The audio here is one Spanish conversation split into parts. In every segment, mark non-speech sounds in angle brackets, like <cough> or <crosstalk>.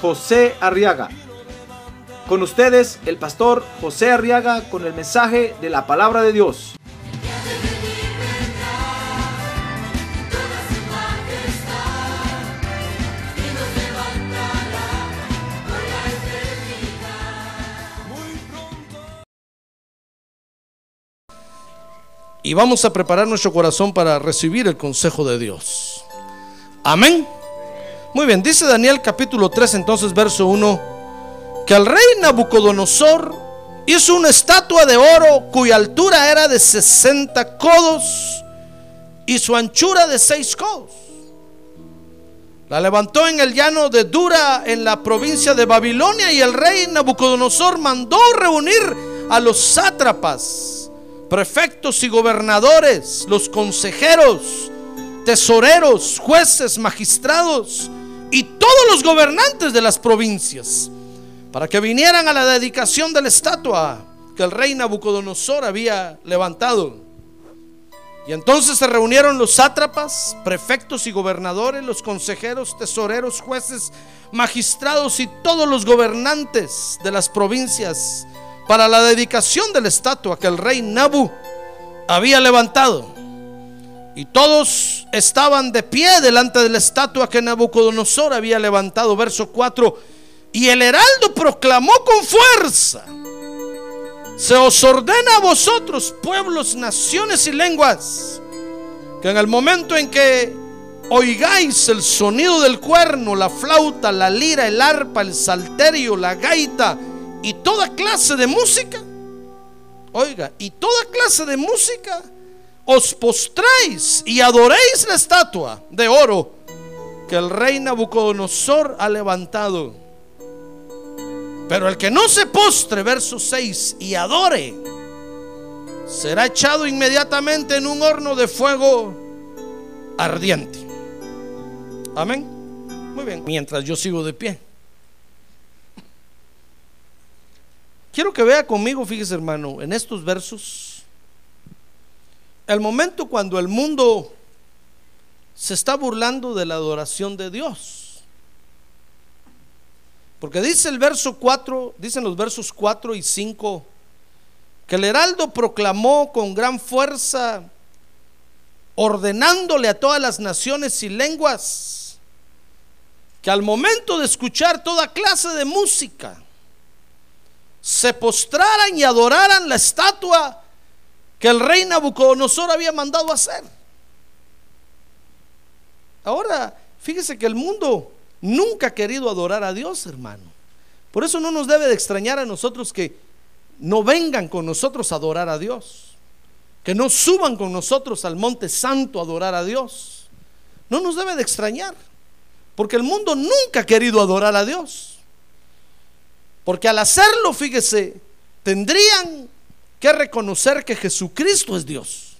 José Arriaga. Con ustedes, el pastor José Arriaga con el mensaje de la palabra de Dios. y vamos a preparar nuestro corazón para recibir el consejo de Dios. Amén. Muy bien, dice Daniel capítulo 3 entonces verso 1, que el rey Nabucodonosor hizo una estatua de oro cuya altura era de 60 codos y su anchura de 6 codos. La levantó en el llano de Dura en la provincia de Babilonia y el rey Nabucodonosor mandó reunir a los sátrapas prefectos y gobernadores, los consejeros, tesoreros, jueces, magistrados y todos los gobernantes de las provincias, para que vinieran a la dedicación de la estatua que el rey Nabucodonosor había levantado. Y entonces se reunieron los sátrapas, prefectos y gobernadores, los consejeros, tesoreros, jueces, magistrados y todos los gobernantes de las provincias para la dedicación de la estatua que el rey Nabu había levantado. Y todos estaban de pie delante de la estatua que Nabucodonosor había levantado. Verso 4. Y el heraldo proclamó con fuerza. Se os ordena a vosotros, pueblos, naciones y lenguas, que en el momento en que oigáis el sonido del cuerno, la flauta, la lira, el arpa, el salterio, la gaita, y toda clase de música. Oiga, y toda clase de música os postréis y adoréis la estatua de oro que el rey Nabucodonosor ha levantado. Pero el que no se postre, verso 6, y adore, será echado inmediatamente en un horno de fuego ardiente. Amén. Muy bien. Mientras yo sigo de pie. Quiero que vea conmigo, fíjese hermano, en estos versos, el momento cuando el mundo se está burlando de la adoración de Dios. Porque dice el verso 4, dicen los versos 4 y 5, que el heraldo proclamó con gran fuerza, ordenándole a todas las naciones y lenguas, que al momento de escuchar toda clase de música, se postraran y adoraran la estatua que el rey Nabucodonosor había mandado hacer. Ahora, fíjese que el mundo nunca ha querido adorar a Dios, hermano. Por eso no nos debe de extrañar a nosotros que no vengan con nosotros a adorar a Dios. Que no suban con nosotros al monte santo a adorar a Dios. No nos debe de extrañar. Porque el mundo nunca ha querido adorar a Dios. Porque al hacerlo, fíjese, tendrían reconocer que Jesucristo es Dios.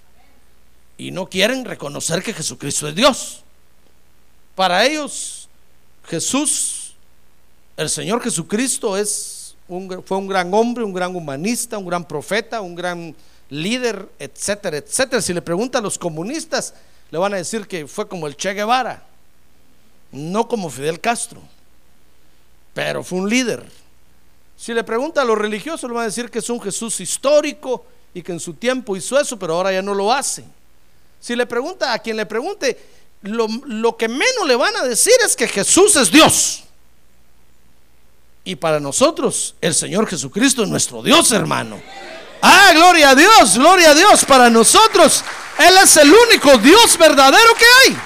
Y no quieren reconocer que Jesucristo es Dios. Para ellos, Jesús, el Señor Jesucristo es un, fue un gran hombre, un gran humanista, un gran profeta, un gran líder, etcétera, etcétera. Si le preguntan a los comunistas, le van a decir que fue como el Che Guevara, no como Fidel Castro, pero fue un líder si le pregunta a los religiosos, le van a decir que es un Jesús histórico y que en su tiempo hizo eso, pero ahora ya no lo hace. Si le pregunta a quien le pregunte, lo, lo que menos le van a decir es que Jesús es Dios. Y para nosotros, el Señor Jesucristo es nuestro Dios, hermano. Ah, gloria a Dios, gloria a Dios. Para nosotros, Él es el único Dios verdadero que hay.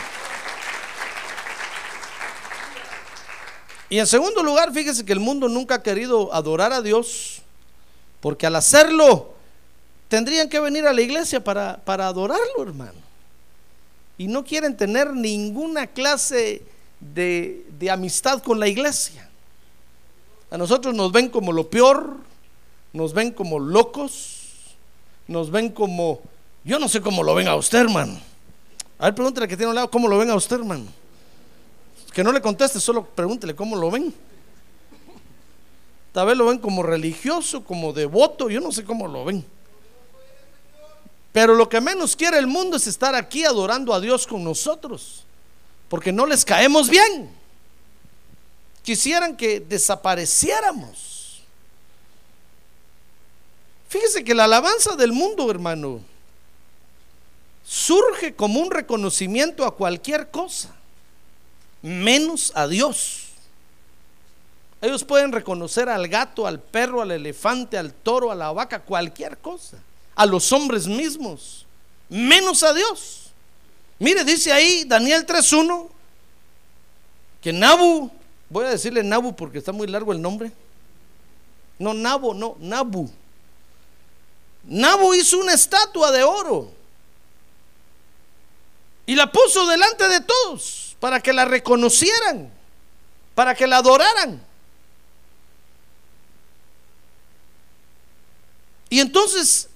Y en segundo lugar, fíjese que el mundo nunca ha querido adorar a Dios, porque al hacerlo tendrían que venir a la iglesia para, para adorarlo, hermano. Y no quieren tener ninguna clase de, de amistad con la iglesia. A nosotros nos ven como lo peor, nos ven como locos, nos ven como, yo no sé cómo lo ven a usted, hermano. A ver, pregúntale que tiene un lado, ¿cómo lo ven a usted, hermano? Que no le conteste, solo pregúntele cómo lo ven. Tal vez lo ven como religioso, como devoto, yo no sé cómo lo ven. Pero lo que menos quiere el mundo es estar aquí adorando a Dios con nosotros, porque no les caemos bien. Quisieran que desapareciéramos. Fíjese que la alabanza del mundo, hermano, surge como un reconocimiento a cualquier cosa, menos a Dios. Ellos pueden reconocer al gato, al perro, al elefante, al toro, a la vaca, cualquier cosa, a los hombres mismos, menos a Dios. Mire, dice ahí Daniel 3.1 que Nabu, voy a decirle Nabu porque está muy largo el nombre. No, Nabu, no, Nabu. Nabu hizo una estatua de oro y la puso delante de todos para que la reconocieran, para que la adoraran. Y entonces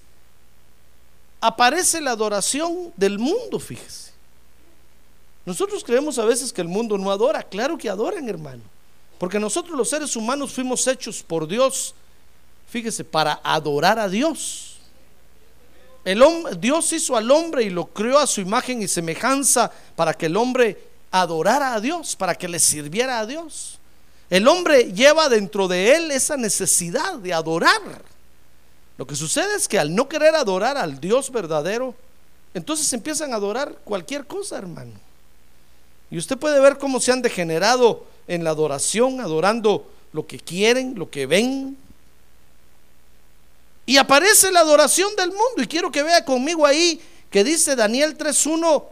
aparece la adoración del mundo, fíjese. Nosotros creemos a veces que el mundo no adora, claro que adoran, hermano. Porque nosotros los seres humanos fuimos hechos por Dios, fíjese, para adorar a Dios. El Dios hizo al hombre y lo creó a su imagen y semejanza para que el hombre adorara a Dios, para que le sirviera a Dios. El hombre lleva dentro de él esa necesidad de adorar. Lo que sucede es que al no querer adorar al Dios verdadero, entonces empiezan a adorar cualquier cosa, hermano. Y usted puede ver cómo se han degenerado en la adoración, adorando lo que quieren, lo que ven. Y aparece la adoración del mundo. Y quiero que vea conmigo ahí que dice Daniel 3.1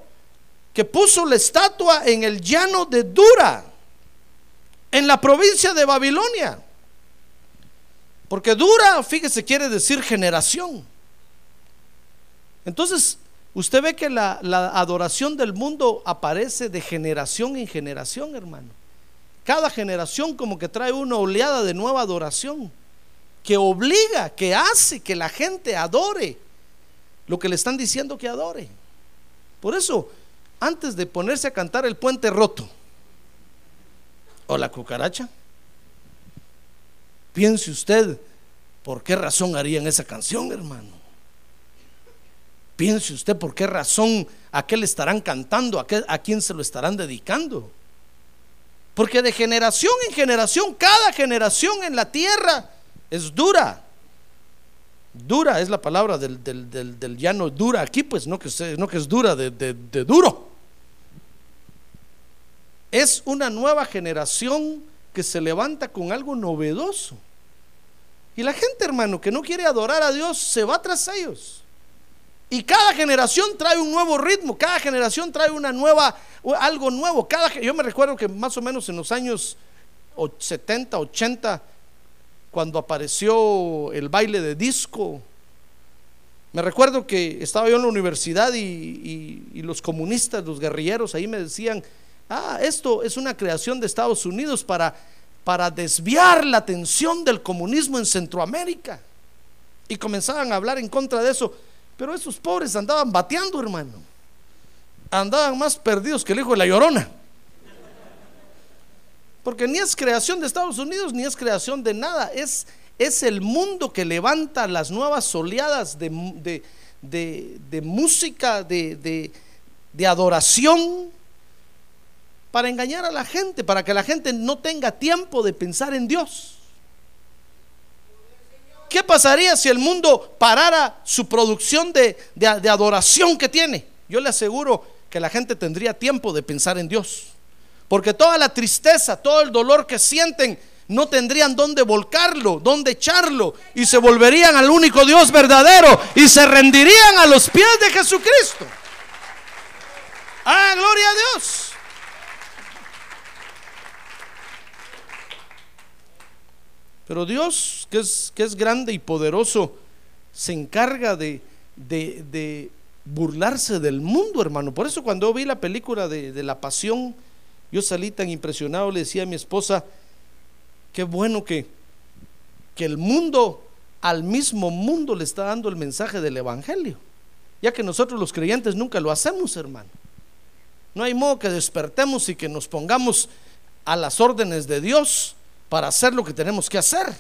que puso la estatua en el llano de Dura, en la provincia de Babilonia. Porque dura, fíjese, quiere decir generación. Entonces, usted ve que la, adoración del mundo aparece de generación en generación, hermano. Cada generación como que trae una oleada de nueva adoración que obliga, que hace que la gente adore lo que le están diciendo que adore. Por eso, antes de ponerse a cantar el puente roto o la cucaracha, Piense usted, ¿por qué razón harían esa canción, hermano? Piense usted por qué razón a qué le estarán cantando, a, a quién se lo estarán dedicando. Porque de generación en generación, cada generación en la tierra es dura. Dura es la palabra del, llano dura aquí, pues no que, no que es dura, de duro. Es una nueva generación que se levanta con algo novedoso. Y la gente, hermano, que no quiere adorar a Dios, se va tras ellos. Y cada generación trae un nuevo ritmo, cada generación trae una nueva, algo nuevo. Cada, yo me recuerdo que más o menos en los años 70, 80, cuando apareció el baile de disco, me recuerdo que estaba yo en la universidad y, y los comunistas, los guerrilleros ahí me decían, ah, esto es una creación de Estados Unidos para, para desviar la atención del comunismo en Centroamérica. Y comenzaban a hablar en contra de eso. Pero esos pobres andaban bateando, hermano. Andaban más perdidos que el hijo de la llorona. Porque ni es creación de Estados Unidos, ni es creación de nada. Es, es el mundo que levanta las nuevas oleadas de, de música, de, adoración, para engañar a la gente, para que la gente no tenga tiempo de pensar en Dios. ¿Qué pasaría si el mundo parara su producción de, adoración que tiene? Yo le aseguro que la gente tendría tiempo de pensar en Dios. Porque toda la tristeza, todo el dolor que sienten, no tendrían dónde volcarlo, dónde echarlo, y se volverían al único Dios verdadero y se rendirían a los pies de Jesucristo. Ah, gloria a Dios. Pero Dios, que es, que es grande y poderoso, se encarga de, de, burlarse del mundo, hermano. Por eso cuando vi la película de, de, La Pasión, yo salí tan impresionado, le decía a mi esposa, qué bueno que, que el mundo, al mismo mundo le está dando el mensaje del Evangelio. Ya que nosotros los creyentes nunca lo hacemos, hermano. No hay modo que despertemos y que nos pongamos a las órdenes de Dios para hacer lo que tenemos que hacer.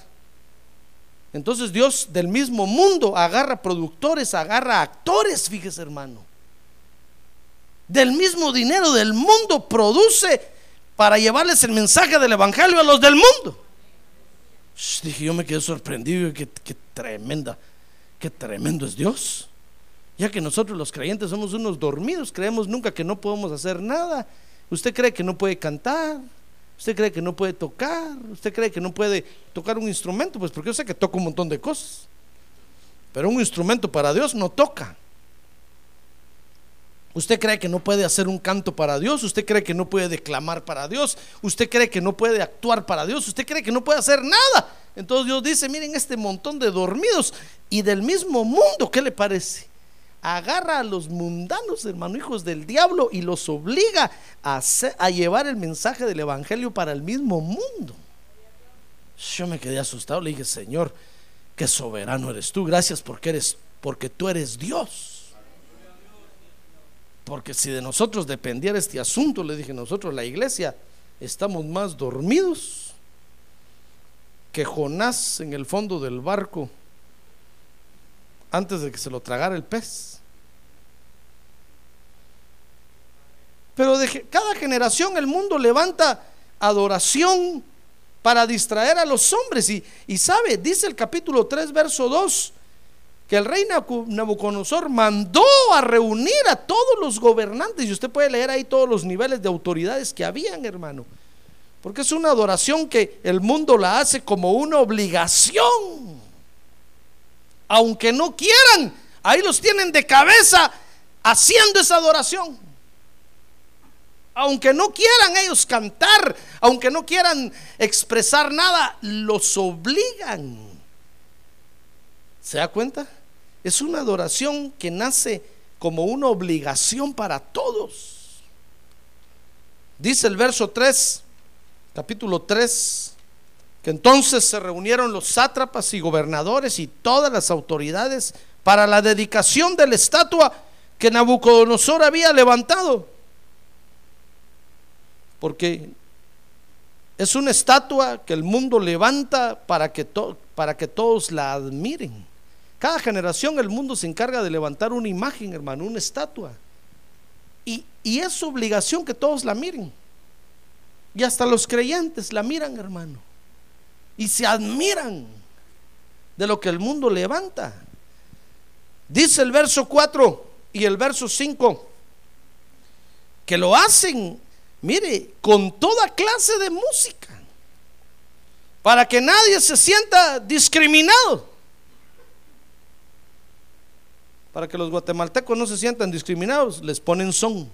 Entonces Dios del mismo mundo agarra productores, agarra actores, fíjese hermano. Del mismo dinero del mundo produce para llevarles el mensaje del Evangelio a los del mundo. dije, yo me quedé sorprendido, qué, tremenda, qué tremendo es Dios. Ya que nosotros los creyentes somos unos dormidos, creemos nunca que no podemos hacer nada. Usted cree que no puede cantar, usted cree que no puede tocar, usted cree que no puede tocar un instrumento, pues porque yo sé que toca un montón de cosas. Pero un instrumento para Dios no toca. Usted cree que no puede hacer un canto para Dios, usted cree que no puede declamar para Dios, usted cree que no puede actuar para Dios, usted cree que no puede hacer nada. Entonces Dios dice, miren este montón de dormidos y del mismo mundo, ¿qué le parece? Agarra a los mundanos, hermano, hijos del diablo, y los obliga a, a llevar el mensaje del Evangelio para el mismo mundo. Yo me quedé asustado, le dije, Señor, qué soberano eres tú, gracias porque eres, porque tú eres Dios. Porque si de nosotros dependiera este asunto, le dije, nosotros la iglesia estamos más dormidos que Jonás en el fondo del barco antes de que se lo tragara el pez. Pero de cada generación el mundo levanta adoración para distraer a los hombres. Y, sabe, dice el capítulo 3, verso 2, que el rey Nabucodonosor mandó a reunir a todos los gobernantes, y usted puede leer ahí todos los niveles de autoridades que habían, hermano, porque es una adoración que el mundo la hace como una obligación, aunque no quieran, ahí los tienen de cabeza haciendo esa adoración. Aunque no quieran ellos cantar, aunque no quieran expresar nada, los obligan ¿Se da cuenta? Es una adoración que nace como una obligación para todos. Dice el verso 3, capítulo 3, que entonces se reunieron los sátrapas y gobernadores y todas las autoridades para la dedicación de la estatua que Nabucodonosor había levantado. Porque es una estatua que el mundo levanta para que, para que todos la admiren. Cada generación el mundo se encarga de levantar una imagen, hermano, una estatua. Y, es su obligación que todos la miren. Y hasta los creyentes la miran, hermano. Y se admiran de lo que el mundo levanta. Dice el verso 4 y el verso 5 que lo hacen, mire, con toda clase de música, para que nadie se sienta discriminado. Para que los guatemaltecos no se sientan discriminados, les ponen son.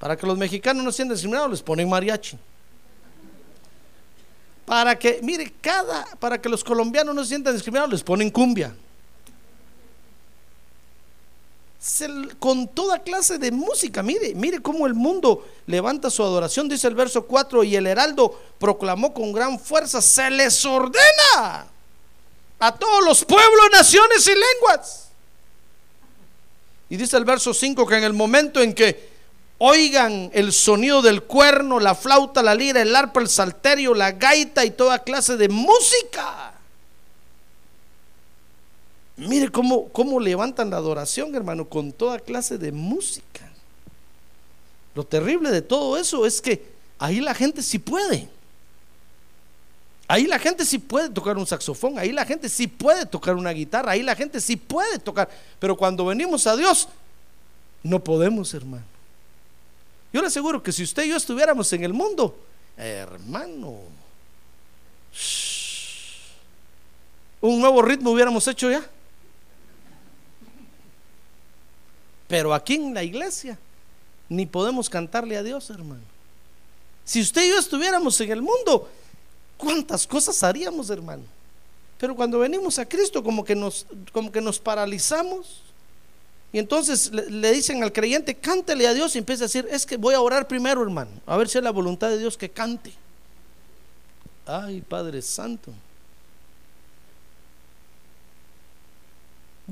Para que los mexicanos no se sientan discriminados, les ponen mariachi. Para que, mire, cada, para que los colombianos no se sientan discriminados, les ponen cumbia. Con toda clase de música, mire, mire cómo el mundo levanta su adoración, dice el verso 4, y el heraldo proclamó con gran fuerza, se les ordena a todos los pueblos, naciones y lenguas y dice el verso 5 que en el momento en que oigan el sonido del cuerno, la flauta, la lira, el arpa, el salterio, la gaita y toda clase de música. Mire cómo, cómo levantan la adoración, hermano, con toda clase de música. Lo terrible de todo eso es que ahí la gente sí puede. Ahí la gente sí puede tocar un saxofón, ahí la gente sí puede tocar una guitarra, ahí la gente sí puede tocar. Pero cuando venimos a Dios, no podemos, hermano. Yo le aseguro que si usted y yo estuviéramos en el mundo, hermano, un nuevo ritmo hubiéramos hecho ya. Pero aquí en la iglesia ni podemos cantarle a Dios, hermano. Si usted y yo estuviéramos en el mundo, ¿Cuántas cosas haríamos, hermano? Pero cuando venimos a Cristo, como que nos, como que nos paralizamos. Y entonces le, dicen al creyente, cántele a Dios y empieza a decir, es que voy a orar primero, hermano, a ver si es la voluntad de Dios que cante. Ay, Padre Santo.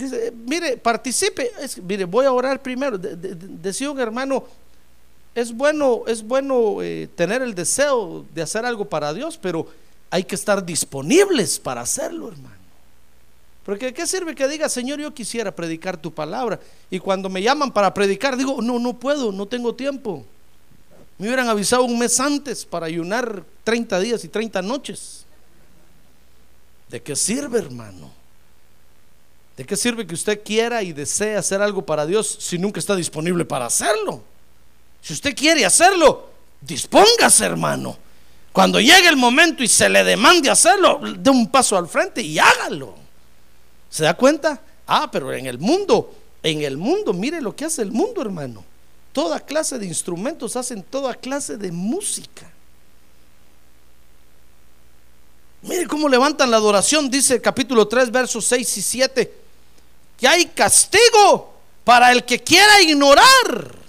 Dice, mire, participe. Mire, voy a orar primero. De- de- de- decía un hermano, es bueno, es bueno eh, tener el deseo de hacer algo para Dios, pero hay que estar disponibles para hacerlo, hermano. Porque ¿de qué sirve que diga, Señor, yo quisiera predicar tu palabra? Y cuando me llaman para predicar, digo, no, no puedo, no tengo tiempo. Me hubieran avisado un mes antes para ayunar 30 días y 30 noches. ¿De qué sirve, hermano? ¿De qué sirve que usted quiera y desee hacer algo para Dios si nunca está disponible para hacerlo? Si usted quiere hacerlo, dispóngase, hermano. Cuando llegue el momento y se le demande hacerlo, dé un paso al frente y hágalo. ¿Se da cuenta? Ah, pero en el mundo, en el mundo, mire lo que hace el mundo, hermano. Toda clase de instrumentos hacen toda clase de música. Mire cómo levantan la adoración, dice el capítulo 3, versos 6 y 7. Que hay castigo para el que quiera ignorar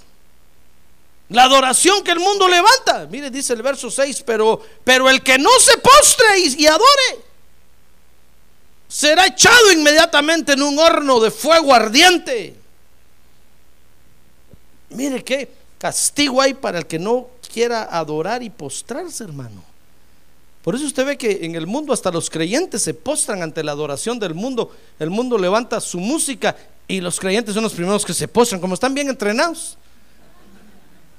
la adoración que el mundo levanta. Mire, dice el verso 6, pero, pero el que no se postre y, y adore será echado inmediatamente en un horno de fuego ardiente. Mire qué castigo hay para el que no quiera adorar y postrarse, hermano. Por eso usted ve que en el mundo hasta los creyentes se postran ante la adoración del mundo. El mundo levanta su música y los creyentes son los primeros que se postran, como están bien entrenados.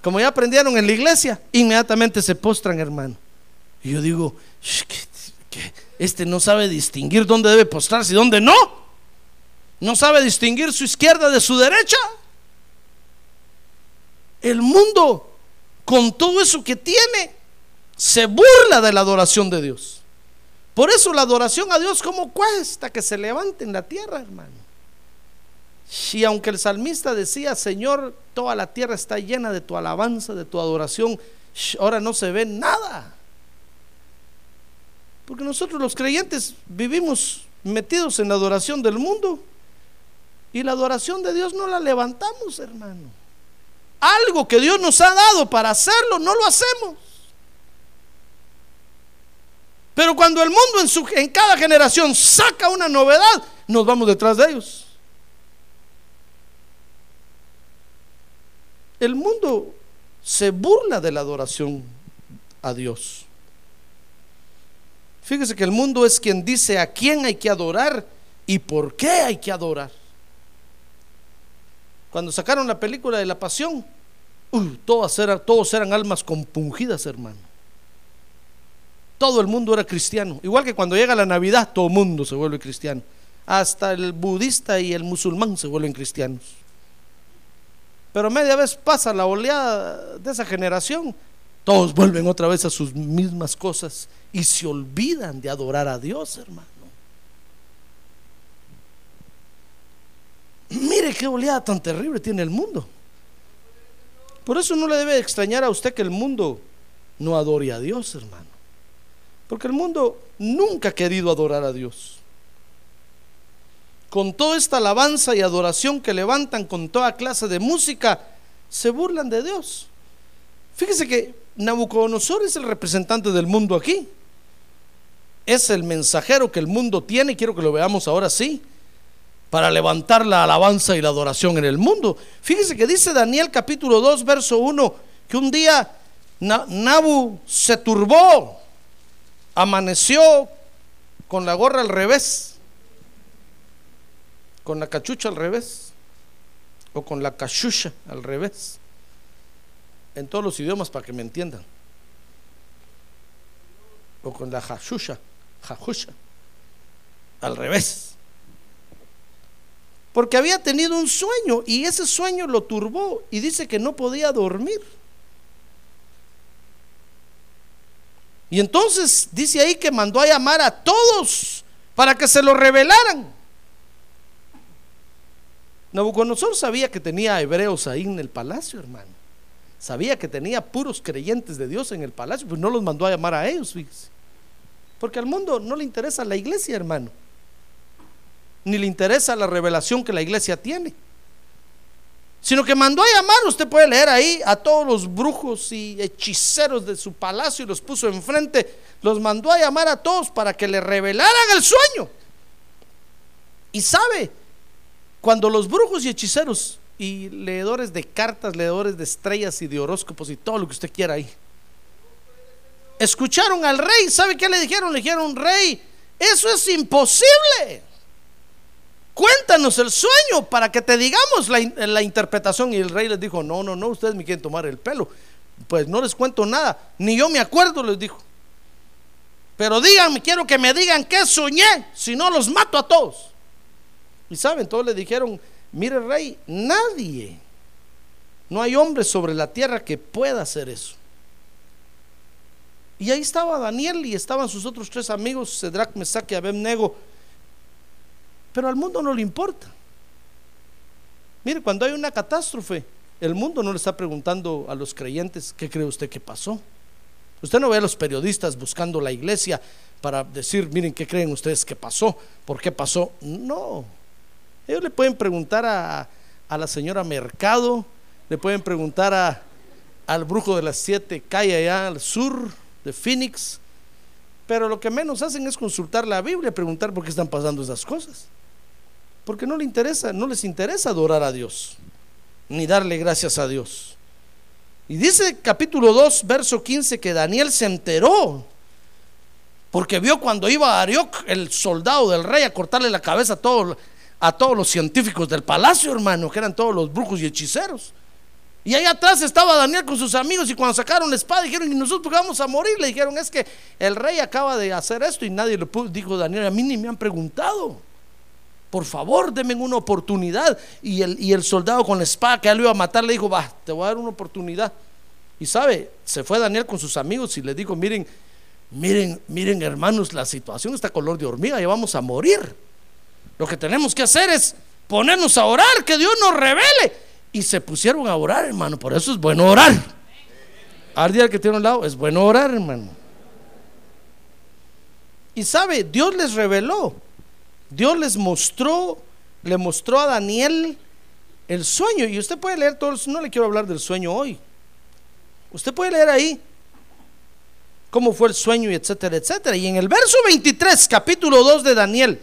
Como ya aprendieron en la iglesia, inmediatamente se postran, hermano. Y yo digo, "Sh, ¿qué- qué? este no sabe distinguir dónde debe postrarse y dónde no. No sabe distinguir su izquierda de su derecha. El mundo, con todo eso que tiene, se burla de la adoración de Dios. Por eso la adoración a Dios, ¿cómo cuesta que se levante en la tierra, hermano? Y aunque el salmista decía, Señor, toda la tierra está llena de tu alabanza, de tu adoración, ahora no se ve nada. Porque nosotros los creyentes vivimos metidos en la adoración del mundo. Y la adoración de Dios no la levantamos, hermano. Algo que Dios nos ha dado para hacerlo, no lo hacemos. Pero cuando el mundo en, cada generación saca una novedad, nos vamos detrás de ellos. El mundo se burla de la adoración a Dios. Fíjese que el mundo es quien dice a quién hay que adorar y por qué hay que adorar. Cuando sacaron la película de la pasión, todos eran almas compungidas, hermano. Todo el mundo era cristiano. Igual que cuando llega la Navidad, todo el mundo se vuelve cristiano. Hasta el budista y el musulmán se vuelven cristianos. Pero media vez pasa la oleada de esa generación, todos vuelven otra vez a sus mismas cosas y se olvidan de adorar a Dios, hermano. Mire qué oleada tan terrible tiene el mundo. Por eso no le debe extrañar a usted que el mundo no adore a Dios, hermano. Porque el mundo nunca ha querido adorar a Dios. Con toda esta alabanza y adoración que levantan con toda clase de música, se burlan de Dios. Fíjese que Nabucodonosor es el representante del mundo aquí. Es el mensajero que el mundo tiene, quiero que lo veamos ahora sí, para levantar la alabanza y la adoración en el mundo. Fíjese que dice Daniel capítulo 2, verso 1, que un día Na- Nabu se turbó, amaneció con la gorra al revés, con la cachucha al revés, o con la cachucha al revés, en todos los idiomas para que me entiendan, o con la jachusha, jachusha, al revés. Porque había tenido un sueño y ese sueño lo turbó y dice que no podía dormir. Y entonces dice ahí que mandó a llamar a todos para que se lo revelaran. Nabucodonosor sabía que tenía hebreos ahí en el palacio, hermano. Sabía que tenía puros creyentes de Dios en el palacio, pues no los mandó a llamar a ellos, fíjese. Porque al mundo no le interesa la iglesia, hermano. Ni le interesa la revelación que la iglesia tiene. Sino que mandó a llamar, usted puede leer ahí, a todos los brujos y hechiceros de su palacio y los puso enfrente, los mandó a llamar a todos para que le revelaran el sueño. Y sabe, cuando los brujos y hechiceros y leedores de cartas, leedores de estrellas y de horóscopos y todo lo que usted quiera ahí, escucharon al rey, ¿sabe qué le dijeron? Le dijeron, rey, eso es imposible. Cuéntanos el sueño para que te digamos la, la, interpretación. Y el rey les dijo, no, no, no, ustedes me quieren tomar el pelo. Pues no les cuento nada, ni yo me acuerdo, les dijo. Pero díganme, quiero que me digan qué soñé, si no los mato a todos. Y saben, todos le dijeron, mire rey, nadie, no hay hombre sobre la tierra que pueda hacer eso. Y ahí estaba Daniel y estaban sus otros tres amigos, Cedrak, Mesac y Abednego pero al mundo no le importa. Mire, cuando hay una catástrofe, el mundo no le está preguntando a los creyentes, ¿qué cree usted que pasó? Usted no ve a los periodistas buscando la iglesia para decir, miren, ¿qué creen ustedes que pasó? ¿Por qué pasó? No. Ellos le pueden preguntar a, la señora Mercado, le pueden preguntar a, al brujo de las siete calles allá al sur de Phoenix, pero lo que menos hacen es consultar la Biblia, preguntar por qué están pasando esas cosas. Porque no le interesa, no les interesa adorar a Dios, ni darle gracias a Dios. Y dice capítulo 2, verso 15, que Daniel se enteró, porque vio cuando iba a Arioc, el soldado del rey, a cortarle la cabeza a todos, a todos los científicos del palacio, hermano, que eran todos los brujos y hechiceros. Y ahí atrás estaba Daniel con sus amigos y cuando sacaron la espada dijeron, ¿y nosotros vamos a morir? Le dijeron, es que el rey acaba de hacer esto y nadie le pudo. Dijo Daniel, a mí ni me han preguntado por favor, denme una oportunidad. Y el, y el soldado con la espada que él lo iba a matar le dijo, va, te voy a dar una oportunidad. Y sabe, se fue Daniel con sus amigos y le dijo, miren, miren, miren hermanos, la situación está color de hormiga, ya vamos a morir. Lo que tenemos que hacer es ponernos a orar, que Dios nos revele. Y se pusieron a orar, hermano, por eso es bueno orar. Al día que tiene un lado, es bueno orar, hermano. Y sabe, Dios les reveló Dios les mostró, le mostró a Daniel el sueño. Y usted puede leer todo, no le quiero hablar del sueño hoy. Usted puede leer ahí cómo fue el sueño y etcétera, etcétera. Y en el verso 23, capítulo 2 de Daniel,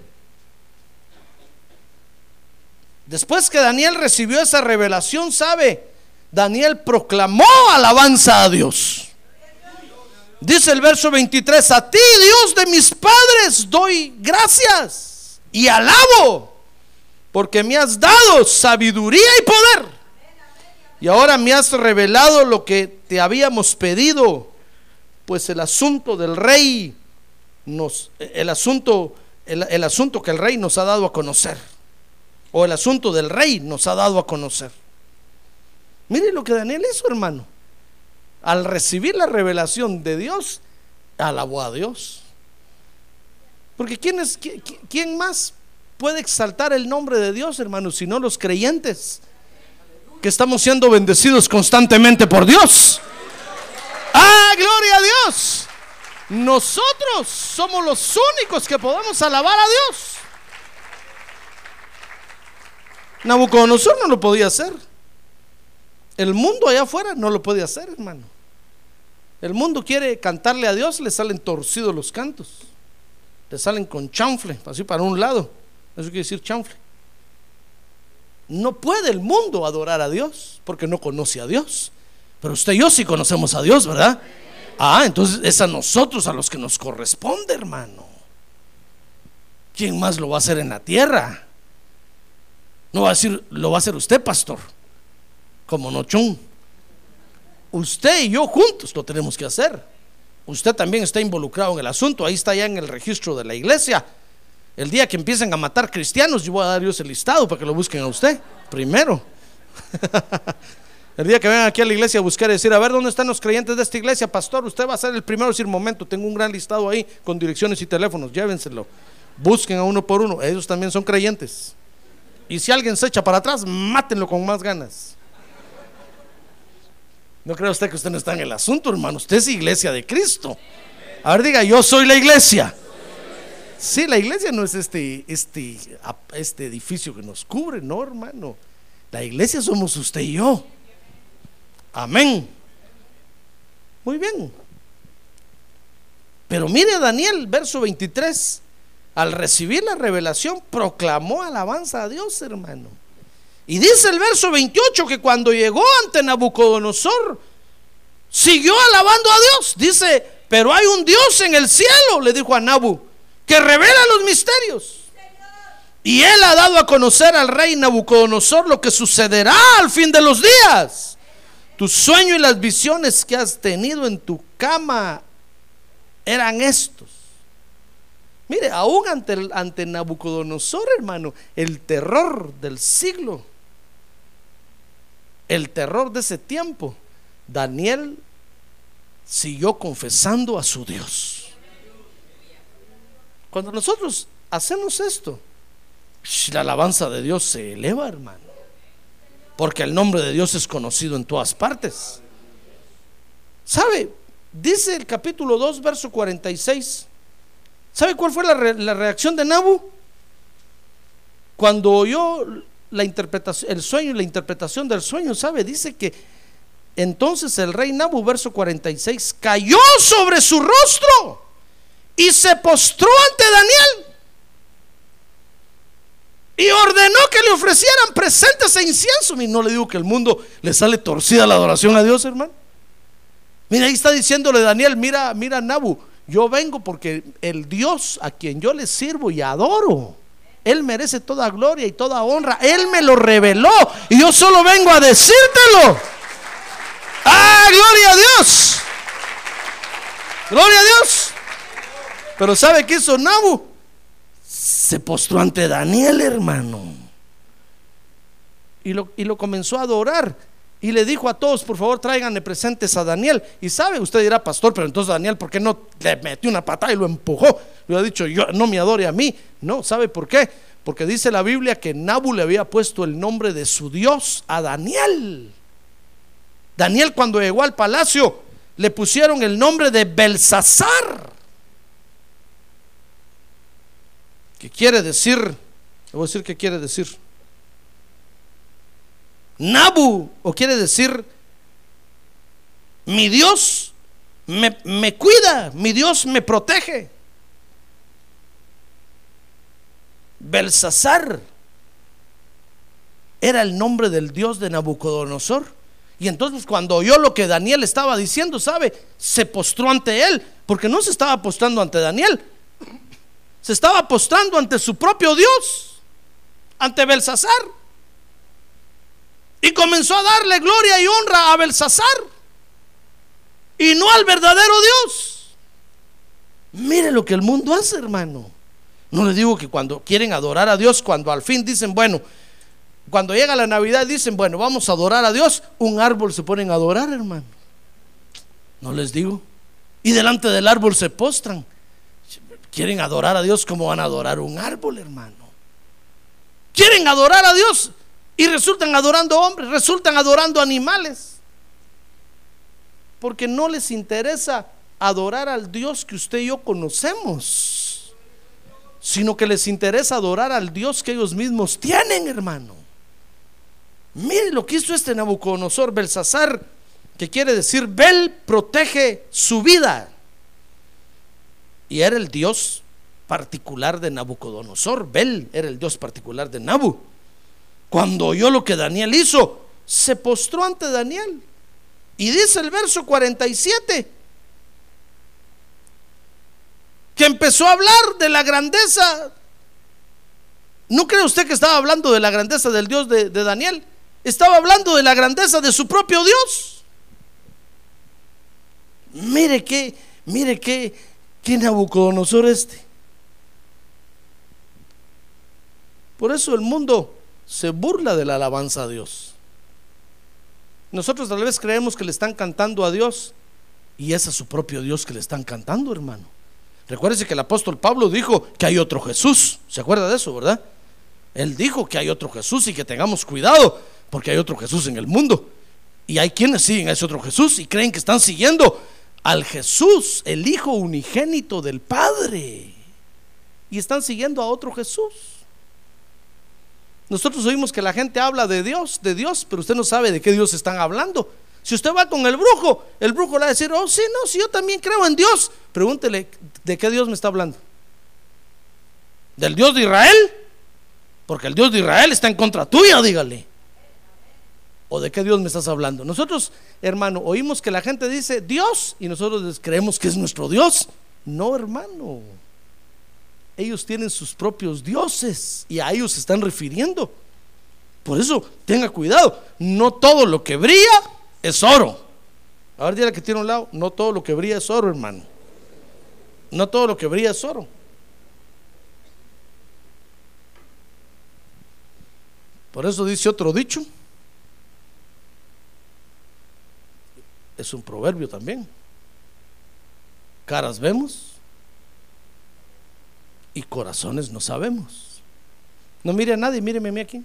después que Daniel recibió esa revelación, ¿sabe? Daniel proclamó alabanza a Dios. Dice el verso 23, a ti Dios de mis padres doy gracias y alabo, porque me has dado sabiduría y poder. Y ahora me has revelado lo que te habíamos pedido, pues el asunto del rey nos el asunto el, asunto que el rey nos ha dado a conocer o el asunto del rey nos ha dado a conocer. Mire lo que Daniel hizo, hermano. Al recibir la revelación de Dios, alabó a Dios. Porque ¿quién, es, quién más puede exaltar el nombre de Dios, hermanos, sino los creyentes? Que estamos siendo bendecidos constantemente por Dios. ¡Ah, gloria a Dios! Nosotros somos los únicos que podemos alabar a Dios. Nabucodonosor no lo podía hacer. El mundo allá afuera no lo puede hacer, hermano. El mundo quiere cantarle a Dios, le salen torcidos los cantos te salen con chanfle, así para un lado. Eso quiere decir chanfle. No puede el mundo adorar a Dios porque no conoce a Dios. Pero usted y yo sí conocemos a Dios, ¿verdad? Ah, entonces es a nosotros a los que nos corresponde, hermano. ¿Quién más lo va a hacer en la tierra? No va a decir, lo va a hacer usted, pastor, como Nochón. Usted y yo juntos lo tenemos que hacer usted también está involucrado en el asunto, ahí está ya en el registro de la iglesia. El día que empiecen a matar cristianos, yo voy a dar yo ese listado para que lo busquen a usted primero. <laughs> el día que vengan aquí a la iglesia a buscar y decir, a ver dónde están los creyentes de esta iglesia, pastor, usted va a ser el primero a decir, momento, tengo un gran listado ahí con direcciones y teléfonos, llévenselo. Busquen a uno por uno, ellos también son creyentes. Y si alguien se echa para atrás, mátenlo con más ganas. No cree usted que usted no está en el asunto, hermano. Usted es iglesia de Cristo. A ver, diga, yo soy la iglesia. Sí, la iglesia no es este, este, este edificio que nos cubre, no, hermano. La iglesia somos usted y yo. Amén. Muy bien. Pero mire Daniel, verso 23. Al recibir la revelación, proclamó alabanza a Dios, hermano. Y dice el verso 28 que cuando llegó ante Nabucodonosor, siguió alabando a Dios. Dice, pero hay un Dios en el cielo, le dijo a Nabu, que revela los misterios. Y él ha dado a conocer al rey Nabucodonosor lo que sucederá al fin de los días. Tu sueño y las visiones que has tenido en tu cama eran estos. Mire, aún ante, ante Nabucodonosor, hermano, el terror del siglo, el terror de ese tiempo, Daniel siguió confesando a su Dios. Cuando nosotros hacemos esto, la alabanza de Dios se eleva, hermano. Porque el nombre de Dios es conocido en todas partes. ¿Sabe? Dice el capítulo 2, verso 46. ¿Sabe cuál fue la, la reacción de Nabu? Cuando oyó la interpretación, el sueño y la interpretación del sueño, ¿sabe? Dice que entonces el rey Nabu, verso 46, cayó sobre su rostro y se postró ante Daniel y ordenó que le ofrecieran presentes e incienso. Y no le digo que el mundo le sale torcida la adoración a Dios, hermano. Mira, ahí está diciéndole Daniel, mira, mira Nabu, yo vengo porque el Dios a quien yo le sirvo y adoro, Él merece toda gloria y toda honra. Él me lo reveló y yo solo vengo a decírtelo. ¡Ah, gloria a Dios! ¡Gloria a Dios! Pero ¿sabe qué hizo Nabu? Se postró ante Daniel, hermano. Y lo, y lo comenzó a adorar. Y le dijo a todos, por favor, tráiganle presentes a Daniel. Y sabe, usted dirá, pastor, pero entonces Daniel, ¿por qué no le metió una patada y lo empujó? Le ha dicho, yo no me adore a mí. No, ¿sabe por qué? Porque dice la Biblia que Nabu le había puesto el nombre de su Dios a Daniel. Daniel cuando llegó al palacio le pusieron el nombre de Belsasar. ¿Qué quiere decir? Le voy a decir qué quiere decir. Nabu, o quiere decir, mi Dios me, me cuida, mi Dios me protege. Belsasar era el nombre del Dios de Nabucodonosor. Y entonces cuando oyó lo que Daniel estaba diciendo, ¿sabe? Se postró ante él, porque no se estaba postrando ante Daniel, se estaba postrando ante su propio Dios, ante Belsasar. Y comenzó a darle gloria y honra a Belsasar y no al verdadero Dios. Mire lo que el mundo hace, hermano. No le digo que cuando quieren adorar a Dios, cuando al fin dicen, bueno, cuando llega la Navidad dicen, bueno, vamos a adorar a Dios, un árbol se ponen a adorar, hermano. No les digo. Y delante del árbol se postran. Quieren adorar a Dios como van a adorar un árbol, hermano. Quieren adorar a Dios y resultan adorando hombres, resultan adorando animales. Porque no les interesa adorar al Dios que usted y yo conocemos, sino que les interesa adorar al Dios que ellos mismos tienen, hermano. Mire lo que hizo este Nabucodonosor, Belsasar, que quiere decir, Bel protege su vida. Y era el Dios particular de Nabucodonosor. Bel era el Dios particular de Nabu. Cuando oyó lo que Daniel hizo, se postró ante Daniel. Y dice el verso 47 que empezó a hablar de la grandeza. ¿No cree usted que estaba hablando de la grandeza del Dios de, Daniel? Estaba hablando de la grandeza de su propio Dios. Mire qué, mire qué, qué Nabucodonosor este. Por eso el mundo se burla de la alabanza a Dios. Nosotros tal vez creemos que le están cantando a Dios y es a su propio Dios que le están cantando, hermano. Recuérdese que el apóstol Pablo dijo que hay otro Jesús. ¿Se acuerda de eso, verdad? Él dijo que hay otro Jesús y que tengamos cuidado porque hay otro Jesús en el mundo. Y hay quienes siguen a ese otro Jesús y creen que están siguiendo al Jesús, el Hijo unigénito del Padre. Y están siguiendo a otro Jesús. Nosotros oímos que la gente habla de Dios, de Dios, pero usted no sabe de qué Dios están hablando. Si usted va con el brujo, el brujo le va a decir, oh, sí, no, sí, yo también creo en Dios. Pregúntele, ¿de qué Dios me está hablando? ¿Del Dios de Israel? Porque el Dios de Israel está en contra tuya, dígale. ¿O de qué Dios me estás hablando? Nosotros, hermano, oímos que la gente dice Dios y nosotros creemos que es nuestro Dios. No, hermano. Ellos tienen sus propios dioses y a ellos se están refiriendo. Por eso, tenga cuidado. No todo lo que brilla es oro. Ahora dígale que tiene un lado, no todo lo que brilla es oro, hermano. No todo lo que brilla es oro. Por eso dice otro dicho. Es un proverbio también. Caras vemos y corazones no sabemos. No mire a nadie, míreme a mí aquí.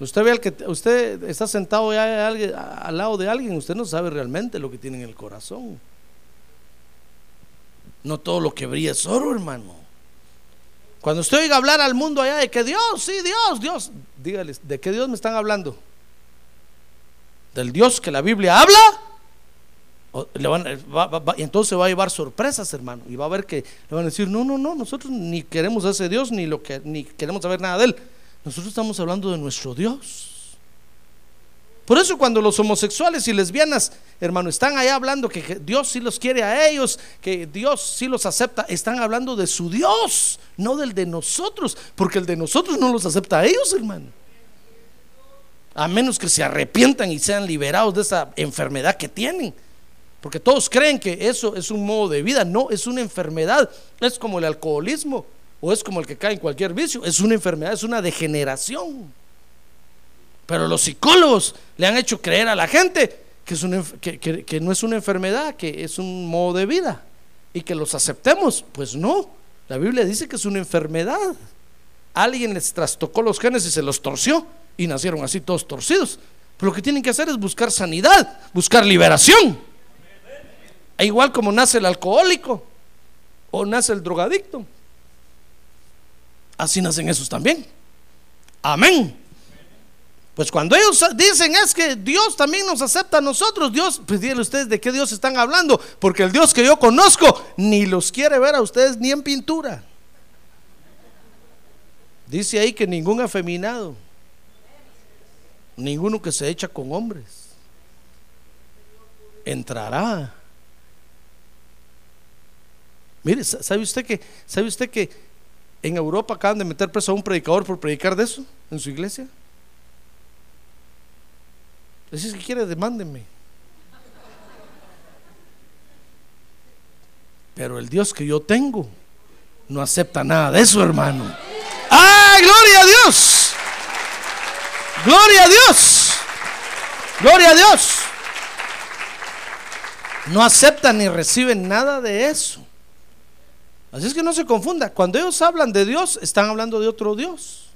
Usted ve al que usted está sentado ya al lado de alguien, usted no sabe realmente lo que tiene en el corazón. No todo lo que brilla es oro, hermano. Cuando usted oiga hablar al mundo allá de que Dios, sí, Dios, Dios, dígales, ¿de qué Dios me están hablando? ¿Del Dios que la Biblia habla? Y entonces va a llevar sorpresas, hermano. Y va a ver que le van a decir, no, no, no, nosotros ni queremos a ese Dios, ni, lo que, ni queremos saber nada de él. Nosotros estamos hablando de nuestro Dios. Por eso cuando los homosexuales y lesbianas, hermano, están allá hablando que Dios sí los quiere a ellos, que Dios sí los acepta, están hablando de su Dios, no del de nosotros, porque el de nosotros no los acepta a ellos, hermano. A menos que se arrepientan y sean liberados de esa enfermedad que tienen. Porque todos creen que eso es un modo de vida, no, es una enfermedad, es como el alcoholismo o es como el que cae en cualquier vicio, es una enfermedad, es una degeneración. Pero los psicólogos le han hecho creer a la gente que, no es una enfermedad, que es un modo de vida y que los aceptemos. Pues no, la Biblia dice que es una enfermedad. Alguien les trastocó los genes y se los torció y nacieron así todos torcidos. Pero lo que tienen que hacer es buscar sanidad, buscar liberación. E igual como nace el alcohólico o nace el drogadicto así nacen esos también. Amén. Pues cuando ellos dicen es que Dios también nos acepta a nosotros, Dios, pues díganle ustedes de qué Dios están hablando, porque el Dios que yo conozco ni los quiere ver a ustedes ni en pintura. Dice ahí que ningún afeminado, ninguno que se echa con hombres, entrará. Mire, ¿sabe usted que, sabe usted que en Europa acaban de meter preso a un predicador por predicar de eso en su iglesia. Si es que quiere, demándenme. Pero el Dios que yo tengo no acepta nada de eso, hermano. ¡Ah, gloria a Dios! ¡Gloria a Dios! ¡Gloria a Dios! No aceptan ni reciben nada de eso. Así es que no se confunda. Cuando ellos hablan de Dios, están hablando de otro Dios.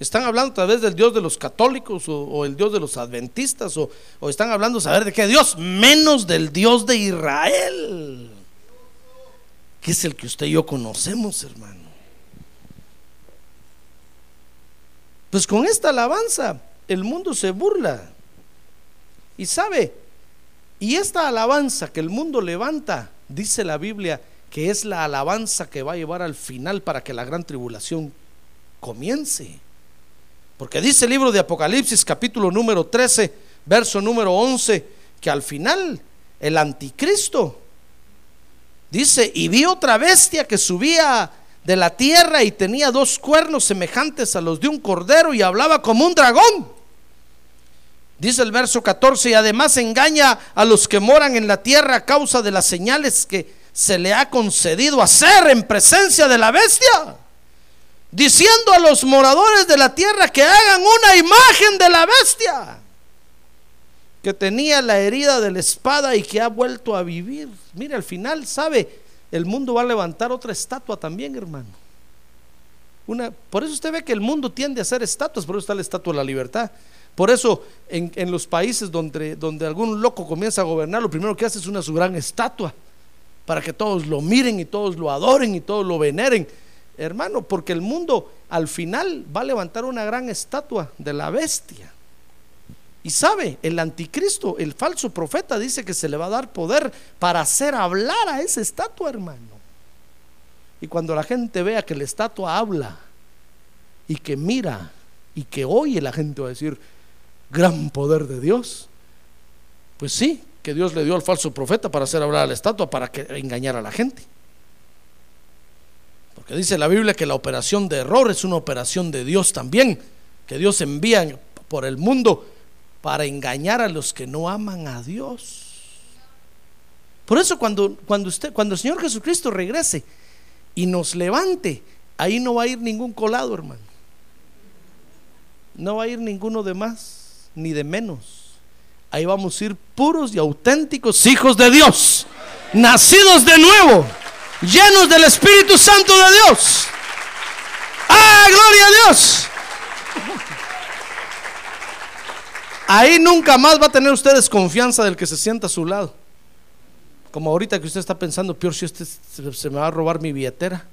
Están hablando a través del Dios de los católicos o, el Dios de los adventistas o, o, están hablando, saber de qué Dios, menos del Dios de Israel, que es el que usted y yo conocemos, hermano. Pues con esta alabanza el mundo se burla. Y sabe, y esta alabanza que el mundo levanta, dice la Biblia, que es la alabanza que va a llevar al final para que la gran tribulación comience. Porque dice el libro de Apocalipsis capítulo número 13, verso número 11, que al final el anticristo dice, y vi otra bestia que subía de la tierra y tenía dos cuernos semejantes a los de un cordero y hablaba como un dragón. Dice el verso 14, y además engaña a los que moran en la tierra a causa de las señales que se le ha concedido hacer en presencia de la bestia, diciendo a los moradores de la tierra que hagan una imagen de la bestia, que tenía la herida de la espada y que ha vuelto a vivir. Mire, al final, ¿sabe? El mundo va a levantar otra estatua también, hermano. Una, por eso usted ve que el mundo tiende a hacer estatuas, por eso está la estatua de la libertad. Por eso en, en los países donde, donde algún loco comienza a gobernar, lo primero que hace es una su gran estatua para que todos lo miren y todos lo adoren y todos lo veneren. hermano, porque el mundo al final va a levantar una gran estatua de la bestia. Y sabe, el anticristo, el falso profeta, dice que se le va a dar poder para hacer hablar a esa estatua, hermano. Y cuando la gente vea que la estatua habla y que mira y que oye, la gente va a decir, gran poder de Dios. Pues sí, que Dios le dio al falso profeta para hacer hablar a la estatua, para que engañara a la gente. Porque dice la Biblia que la operación de error es una operación de Dios también, que Dios envía por el mundo para engañar a los que no aman a Dios. Por eso cuando, cuando usted, cuando el Señor Jesucristo regrese y nos levante, ahí no va a ir ningún colado, hermano. No va a ir ninguno de más ni de menos. Ahí vamos a ir puros y auténticos hijos de Dios, nacidos de nuevo, llenos del Espíritu Santo de Dios. ¡Ah, gloria a Dios! Ahí nunca más va a tener usted desconfianza del que se sienta a su lado. Como ahorita que usted está pensando, peor si este se me va a robar mi billetera.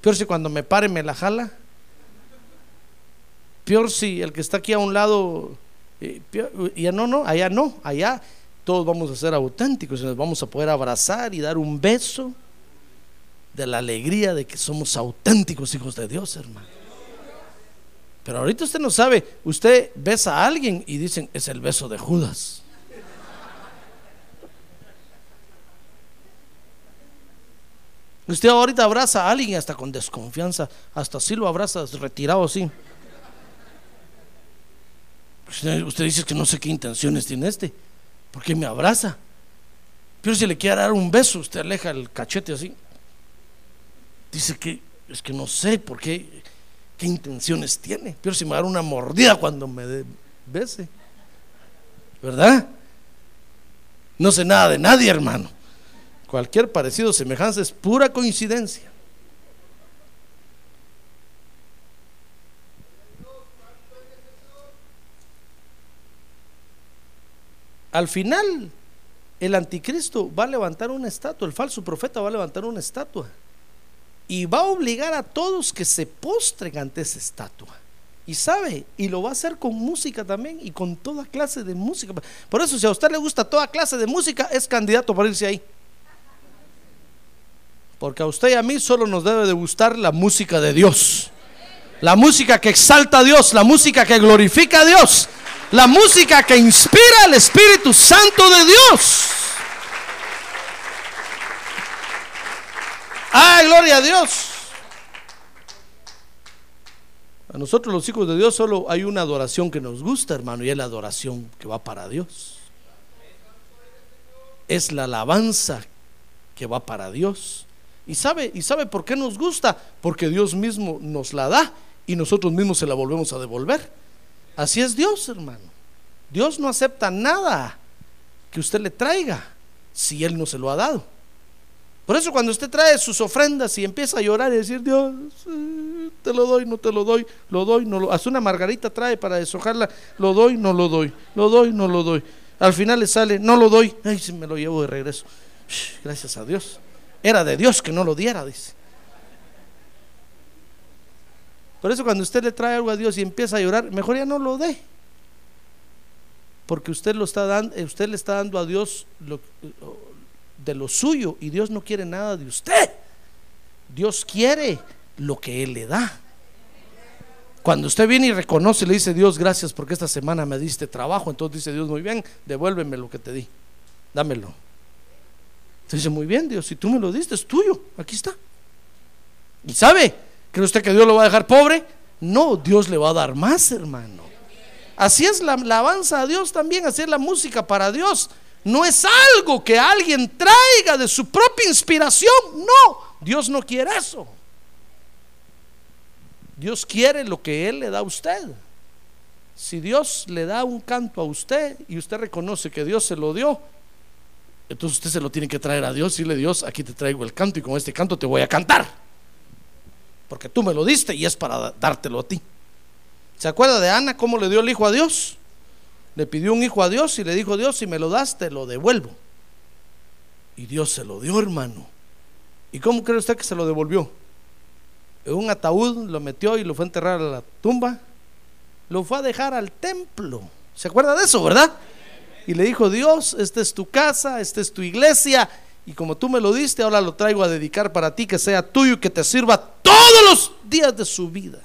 Peor si cuando me pare me la jala. Peor si el que está aquí a un lado, ya no, no, allá no, allá todos vamos a ser auténticos y nos vamos a poder abrazar y dar un beso de la alegría de que somos auténticos hijos de Dios, hermano. Pero ahorita usted no sabe, usted besa a alguien y dicen, es el beso de Judas. Usted ahorita abraza a alguien hasta con desconfianza, hasta así lo abraza retirado así. Usted dice que no sé qué intenciones tiene este. ¿Por qué me abraza? Pero si le quiere dar un beso, usted aleja el cachete así. Dice que es que no sé por qué, qué intenciones tiene. Pero si me va dar una mordida cuando me bese. ¿Verdad? No sé nada de nadie, hermano. Cualquier parecido, semejanza es pura coincidencia. Al final el anticristo va a levantar una estatua, el falso profeta va a levantar una estatua y va a obligar a todos que se postren ante esa estatua. Y sabe, y lo va a hacer con música también y con toda clase de música. Por eso si a usted le gusta toda clase de música, es candidato para irse ahí. Porque a usted y a mí solo nos debe de gustar la música de Dios. La música que exalta a Dios, la música que glorifica a Dios, la música que inspira al Espíritu Santo de Dios. ¡Ay, gloria a Dios! A nosotros los hijos de Dios solo hay una adoración que nos gusta, hermano, y es la adoración que va para Dios. Es la alabanza que va para Dios. ¿Y sabe, ¿Y sabe por qué nos gusta? Porque Dios mismo nos la da y nosotros mismos se la volvemos a devolver. Así es Dios, hermano. Dios no acepta nada que usted le traiga si Él no se lo ha dado. Por eso cuando usted trae sus ofrendas y empieza a llorar y decir, Dios, te lo doy, no te lo doy, lo doy, no lo... Hace una margarita trae para deshojarla, lo doy, no lo doy, lo doy, no lo doy. Al final le sale, no lo doy, ay, si me lo llevo de regreso. Gracias a Dios. Era de Dios que no lo diera, dice. Por eso cuando usted le trae algo a Dios y empieza a llorar, mejor ya no lo dé. Porque usted lo está dando, eh, usted le está dando a Dios de lo suyo y Dios no quiere nada de usted. Dios quiere lo que él le da. Cuando usted viene y reconoce y le dice, Dios, gracias porque esta semana me diste trabajo, entonces dice Dios, muy bien, devuélveme lo que te di, dámelo. Entonces dice, muy bien, Dios, si tú me lo diste, es tuyo, aquí está. Y sabe, ¿Cree usted que Dios lo va a dejar pobre? No, Dios le va a dar más, hermano. Así es la alabanza a Dios también, así es la música para Dios. No es algo que alguien traiga de su propia inspiración. No, Dios no quiere eso. Dios quiere lo que Él le da a usted. Si Dios le da un canto a usted y usted reconoce que Dios se lo dio, entonces usted se lo tiene que traer a Dios y le Dios, aquí te traigo el canto y con este canto te voy a cantar porque tú me lo diste y es para dártelo a ti. ¿Se acuerda de Ana cómo le dio el hijo a Dios? Le pidió un hijo a Dios y le dijo, Dios, si me lo das, te lo devuelvo. Y Dios se lo dio, hermano. ¿Y cómo cree usted que se lo devolvió? en un ataúd, lo metió y lo fue a enterrar a la tumba. Lo fue a dejar al templo. ¿Se acuerda de eso, verdad? Y le dijo, Dios, esta es tu casa, esta es tu iglesia. Y como tú me lo diste, ahora lo traigo a dedicar para ti, que sea tuyo y que te sirva todos los días de su vida.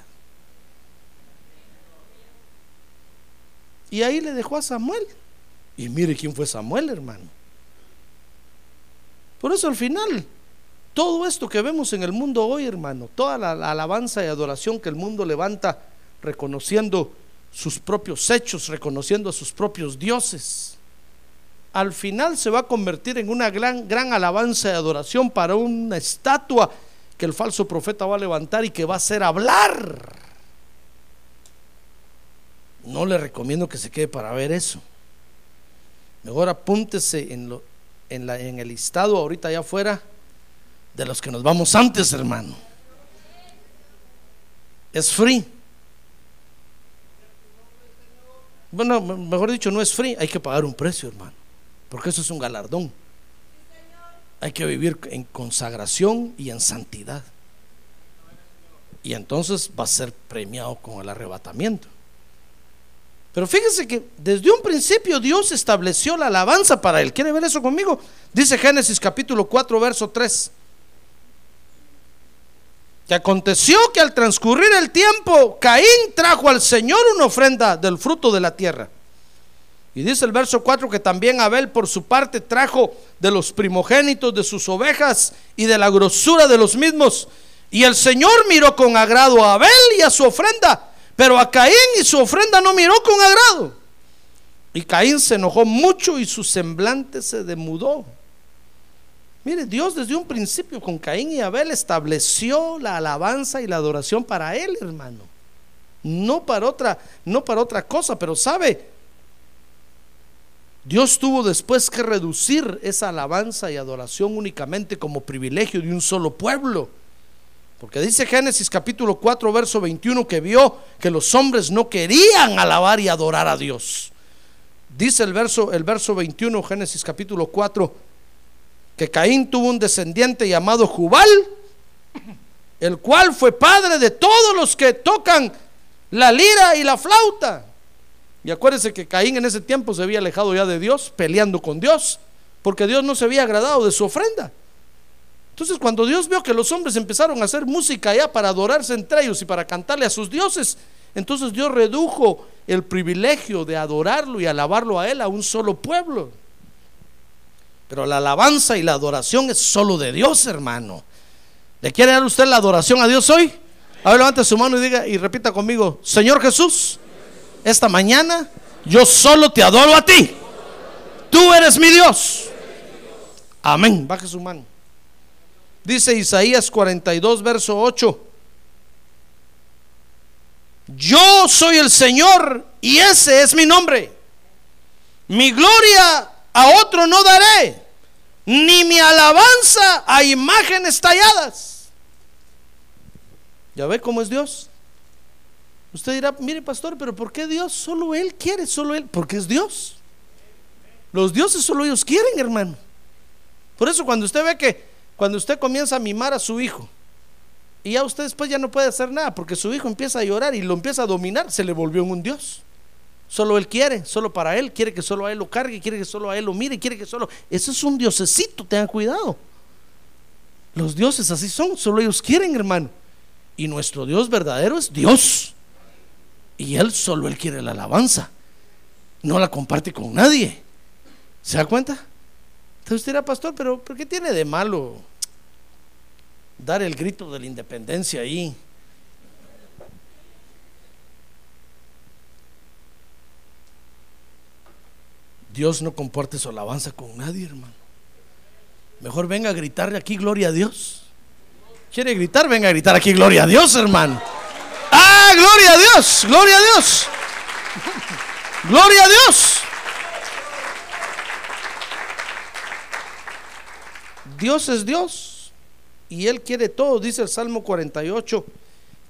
Y ahí le dejó a Samuel. Y mire quién fue Samuel, hermano. Por eso al final, todo esto que vemos en el mundo hoy, hermano, toda la, la alabanza y adoración que el mundo levanta, reconociendo sus propios hechos, reconociendo a sus propios dioses, al final se va a convertir en una gran, gran alabanza y adoración para una estatua que el falso profeta va a levantar y que va a hacer hablar. No le recomiendo que se quede para ver eso. Mejor apúntese en, lo, en, la, en el listado ahorita allá afuera de los que nos vamos antes, hermano. Es free. Bueno, mejor dicho, no es free, hay que pagar un precio, hermano, porque eso es un galardón. Hay que vivir en consagración y en santidad. Y entonces va a ser premiado con el arrebatamiento. Pero fíjense que desde un principio Dios estableció la alabanza para él. ¿Quiere ver eso conmigo? Dice Génesis capítulo 4, verso 3. Que aconteció que al transcurrir el tiempo, Caín trajo al Señor una ofrenda del fruto de la tierra. Y dice el verso 4 que también Abel por su parte trajo de los primogénitos de sus ovejas y de la grosura de los mismos. Y el Señor miró con agrado a Abel y a su ofrenda, pero a Caín y su ofrenda no miró con agrado. Y Caín se enojó mucho y su semblante se demudó. Mire, Dios desde un principio con Caín y Abel estableció la alabanza y la adoración para él, hermano. No para otra, no para otra cosa, pero sabe, Dios tuvo después que reducir esa alabanza y adoración únicamente como privilegio de un solo pueblo. Porque dice Génesis capítulo 4, verso 21 que vio que los hombres no querían alabar y adorar a Dios. Dice el verso, el verso 21, Génesis capítulo 4, que Caín tuvo un descendiente llamado Jubal, el cual fue padre de todos los que tocan la lira y la flauta. Y acuérdense que Caín en ese tiempo se había alejado ya de Dios, peleando con Dios, porque Dios no se había agradado de su ofrenda. Entonces cuando Dios vio que los hombres empezaron a hacer música ya para adorarse entre ellos y para cantarle a sus dioses, entonces Dios redujo el privilegio de adorarlo y alabarlo a Él a un solo pueblo. Pero la alabanza y la adoración es solo de Dios, hermano. ¿Le quiere dar usted la adoración a Dios hoy? A ver, levante su mano y diga y repita conmigo, Señor Jesús, esta mañana yo solo te adoro a ti. Tú eres mi Dios. Amén. Baje su mano. Dice Isaías 42, verso 8. Yo soy el Señor y ese es mi nombre. Mi gloria a otro no daré, ni mi alabanza a imágenes talladas. ¿Ya ve cómo es Dios? Usted dirá, mire pastor, pero ¿por qué Dios? Solo Él quiere, solo Él, porque es Dios. Los dioses solo ellos quieren, hermano. Por eso cuando usted ve que, cuando usted comienza a mimar a su hijo, y ya usted después ya no puede hacer nada, porque su hijo empieza a llorar y lo empieza a dominar, se le volvió un Dios. Solo Él quiere, solo para Él, quiere que solo a Él lo cargue, quiere que solo a Él lo mire, quiere que solo... Ese es un diosecito, tengan cuidado. Los dioses así son, solo ellos quieren, hermano. Y nuestro Dios verdadero es Dios. Y Él solo Él quiere la alabanza. No la comparte con nadie. ¿Se da cuenta? Entonces usted dirá, pastor, pero ¿por qué tiene de malo dar el grito de la independencia ahí? Dios no comparte su alabanza con nadie, hermano. Mejor venga a gritarle aquí gloria a Dios. ¿Quiere gritar? Venga a gritar aquí gloria a Dios, hermano. ¡Ah, gloria a Dios! ¡Gloria a Dios! ¡Gloria a Dios! Dios es Dios y Él quiere todo, dice el Salmo 48,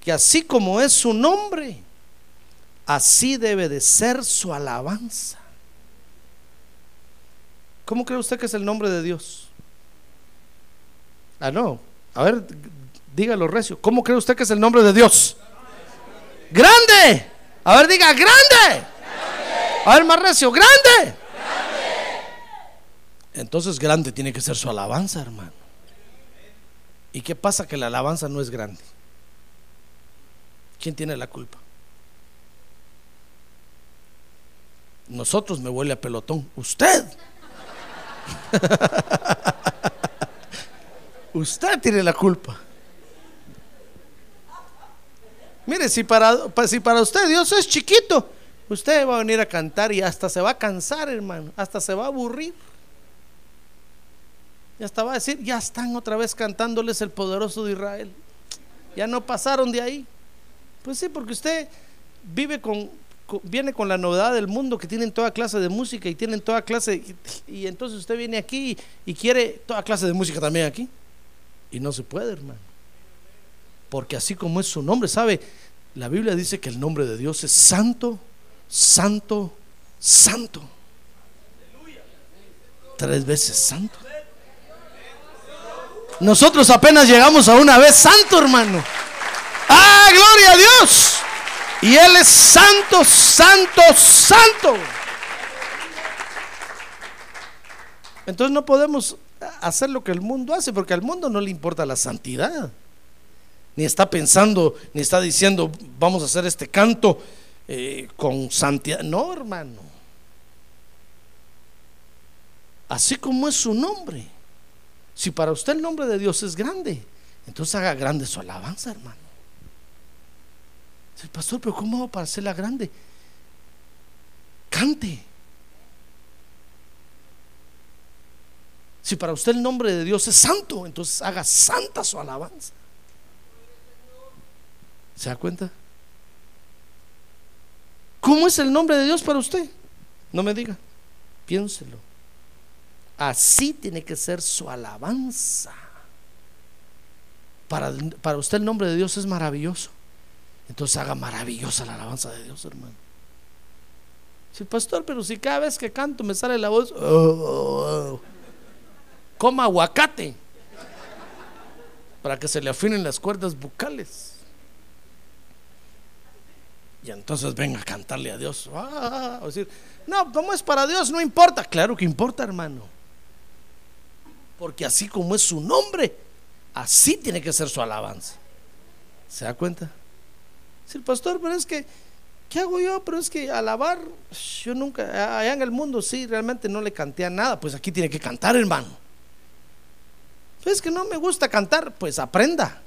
que así como es su nombre, así debe de ser su alabanza. ¿Cómo cree usted que es el nombre de Dios? Ah, no. A ver, dígalo recio. ¿Cómo cree usted que es el nombre de Dios? Grande. A ver, diga, grande. A ver, más recio, grande. Entonces grande tiene que ser su alabanza, hermano. ¿Y qué pasa que la alabanza no es grande? ¿Quién tiene la culpa? Nosotros me huele a pelotón. Usted. <laughs> Usted tiene la culpa. Mire, si para, si para usted Dios es chiquito, usted va a venir a cantar y hasta se va a cansar, hermano. Hasta se va a aburrir. Ya hasta va a decir, ya están otra vez cantándoles el poderoso de Israel. Ya no pasaron de ahí. Pues sí, porque usted vive con, viene con la novedad del mundo que tienen toda clase de música y tienen toda clase y, entonces usted viene aquí y, quiere toda clase de música también aquí y no se puede hermano porque así como es su nombre sabe la Biblia dice que el nombre de Dios es santo santo santo. Tres veces santo. Nosotros apenas llegamos a una vez santo hermano. Ah gloria a Dios y Él es santo, santo, santo. Entonces no podemos hacer lo que el mundo hace, porque al mundo no le importa la santidad. Ni está pensando, ni está diciendo, vamos a hacer este canto eh, con santidad. No, hermano. Así como es su nombre. Si para usted el nombre de Dios es grande, entonces haga grande su alabanza, hermano. El pastor, pero ¿cómo va para hacerla grande? Cante. Si para usted el nombre de Dios es santo, entonces haga santa su alabanza. ¿Se da cuenta? ¿Cómo es el nombre de Dios para usted? No me diga, piénselo. Así tiene que ser su alabanza. Para, para usted el nombre de Dios es maravilloso. Entonces haga maravillosa la alabanza de Dios, hermano. Sí, pastor, pero si cada vez que canto me sale la voz, oh, oh, oh, coma aguacate para que se le afinen las cuerdas bucales. Y entonces venga a cantarle a Dios. Ah, decir, no, como es para Dios, no importa. Claro que importa, hermano. Porque así como es su nombre, así tiene que ser su alabanza. ¿Se da cuenta? el pastor, pero es que, ¿qué hago yo? Pero es que alabar, yo nunca, allá en el mundo sí, realmente no le canté a nada, pues aquí tiene que cantar, hermano. Pues es que no me gusta cantar, pues aprenda.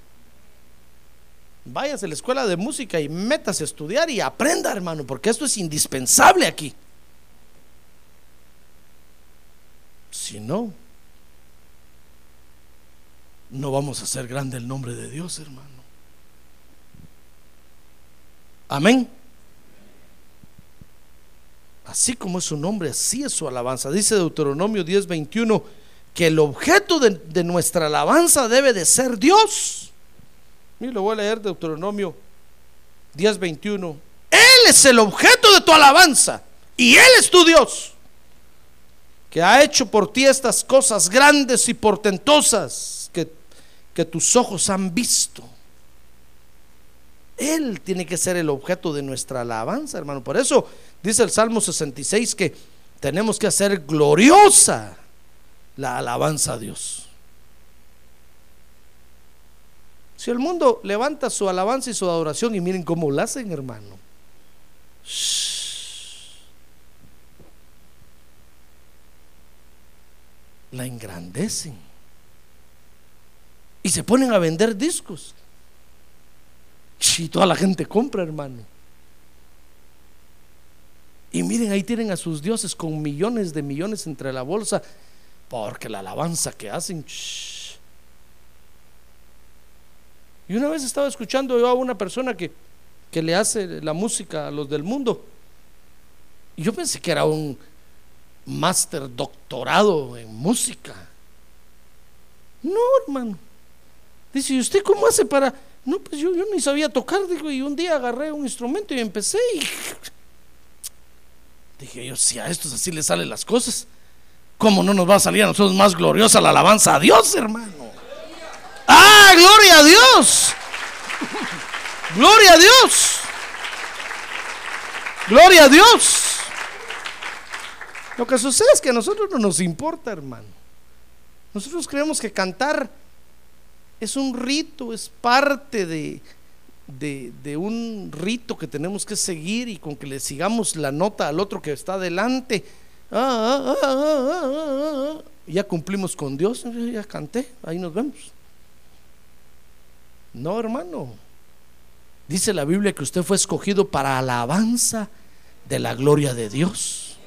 Váyase a la escuela de música y métase a estudiar y aprenda, hermano, porque esto es indispensable aquí. Si no, no vamos a hacer grande el nombre de Dios, hermano. Amén. Así como es su nombre, así es su alabanza. Dice Deuteronomio 10:21 que el objeto de, nuestra alabanza debe de ser Dios. Mira, lo voy a leer Deuteronomio 10:21. Él es el objeto de tu alabanza y Él es tu Dios, que ha hecho por ti estas cosas grandes y portentosas que, que tus ojos han visto. Él tiene que ser el objeto de nuestra alabanza, hermano. Por eso dice el Salmo 66 que tenemos que hacer gloriosa la alabanza a Dios. Si el mundo levanta su alabanza y su adoración y miren cómo la hacen, hermano. La engrandecen. Y se ponen a vender discos. Y toda la gente compra, hermano. Y miren, ahí tienen a sus dioses con millones de millones entre la bolsa, porque la alabanza que hacen. Y una vez estaba escuchando yo a una persona que, que le hace la música a los del mundo. Y yo pensé que era un máster doctorado en música. No, hermano. Dice, ¿y usted cómo hace para no, pues yo, yo ni sabía tocar, digo, y un día agarré un instrumento y empecé y dije yo, si a estos así les salen las cosas, ¿cómo no nos va a salir a nosotros más gloriosa la alabanza a Dios, hermano? ¡Ah, Diga gloria a Dios. Gloria a Dios. Gloria a Dios. Lo que sucede es que a nosotros no nos importa, hermano. Nosotros creemos que cantar es un rito, es parte de, de, un rito que tenemos que seguir y con que le sigamos la nota al otro que está adelante. Ah, ah, ah, ah. Ya cumplimos con Dios, ya canté, ahí nos vemos. No, hermano. Dice la Biblia que usted fue escogido para alabanza de la gloria de Dios.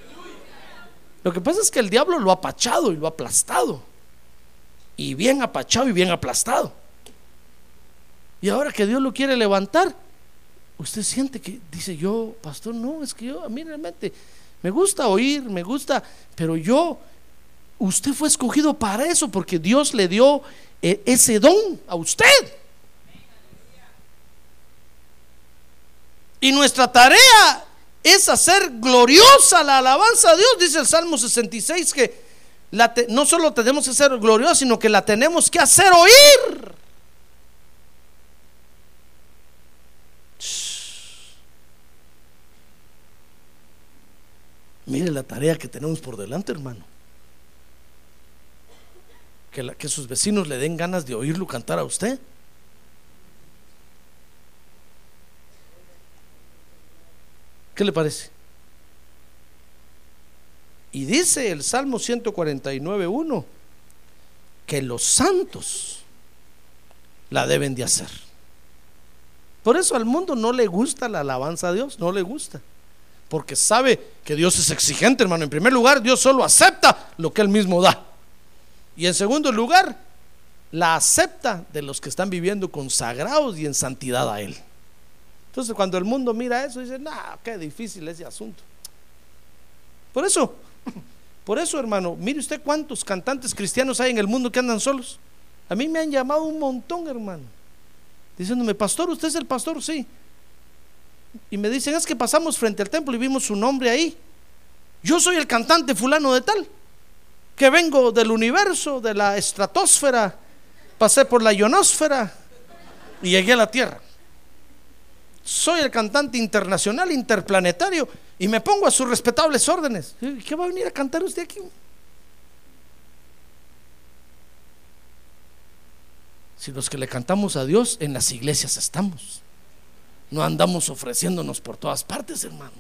Lo que pasa es que el diablo lo ha apachado y lo ha aplastado. Y bien apachado y bien aplastado. Y ahora que Dios lo quiere levantar, usted siente que dice yo, pastor, no, es que yo a mí realmente me gusta oír, me gusta, pero yo, usted fue escogido para eso porque Dios le dio eh, ese don a usted. Y nuestra tarea es hacer gloriosa la alabanza a Dios. Dice el Salmo 66 que no solo tenemos que hacer gloriosa, sino que la tenemos que hacer oír. Mire la tarea que tenemos por delante, hermano. Que sus vecinos le den ganas de oírlo cantar a usted. ¿Qué le parece? Y dice el Salmo 149.1 que los santos la deben de hacer. Por eso al mundo no le gusta la alabanza a Dios, no le gusta. Porque sabe que Dios es exigente, hermano. En primer lugar, Dios solo acepta lo que Él mismo da. Y en segundo lugar, la acepta de los que están viviendo consagrados y en santidad a Él. Entonces cuando el mundo mira eso, dice, no, qué difícil ese asunto. Por eso, por eso hermano, mire usted cuántos cantantes cristianos hay en el mundo que andan solos. A mí me han llamado un montón, hermano. Diciéndome, pastor, ¿usted es el pastor? Sí. Y me dicen, es que pasamos frente al templo y vimos su nombre ahí. Yo soy el cantante fulano de tal, que vengo del universo, de la estratosfera, pasé por la ionosfera y llegué a la tierra soy el cantante internacional, interplanetario, y me pongo a sus respetables órdenes. ¿Qué va a venir a cantar usted aquí? Si los que le cantamos a Dios en las iglesias estamos, no andamos ofreciéndonos por todas partes, hermano.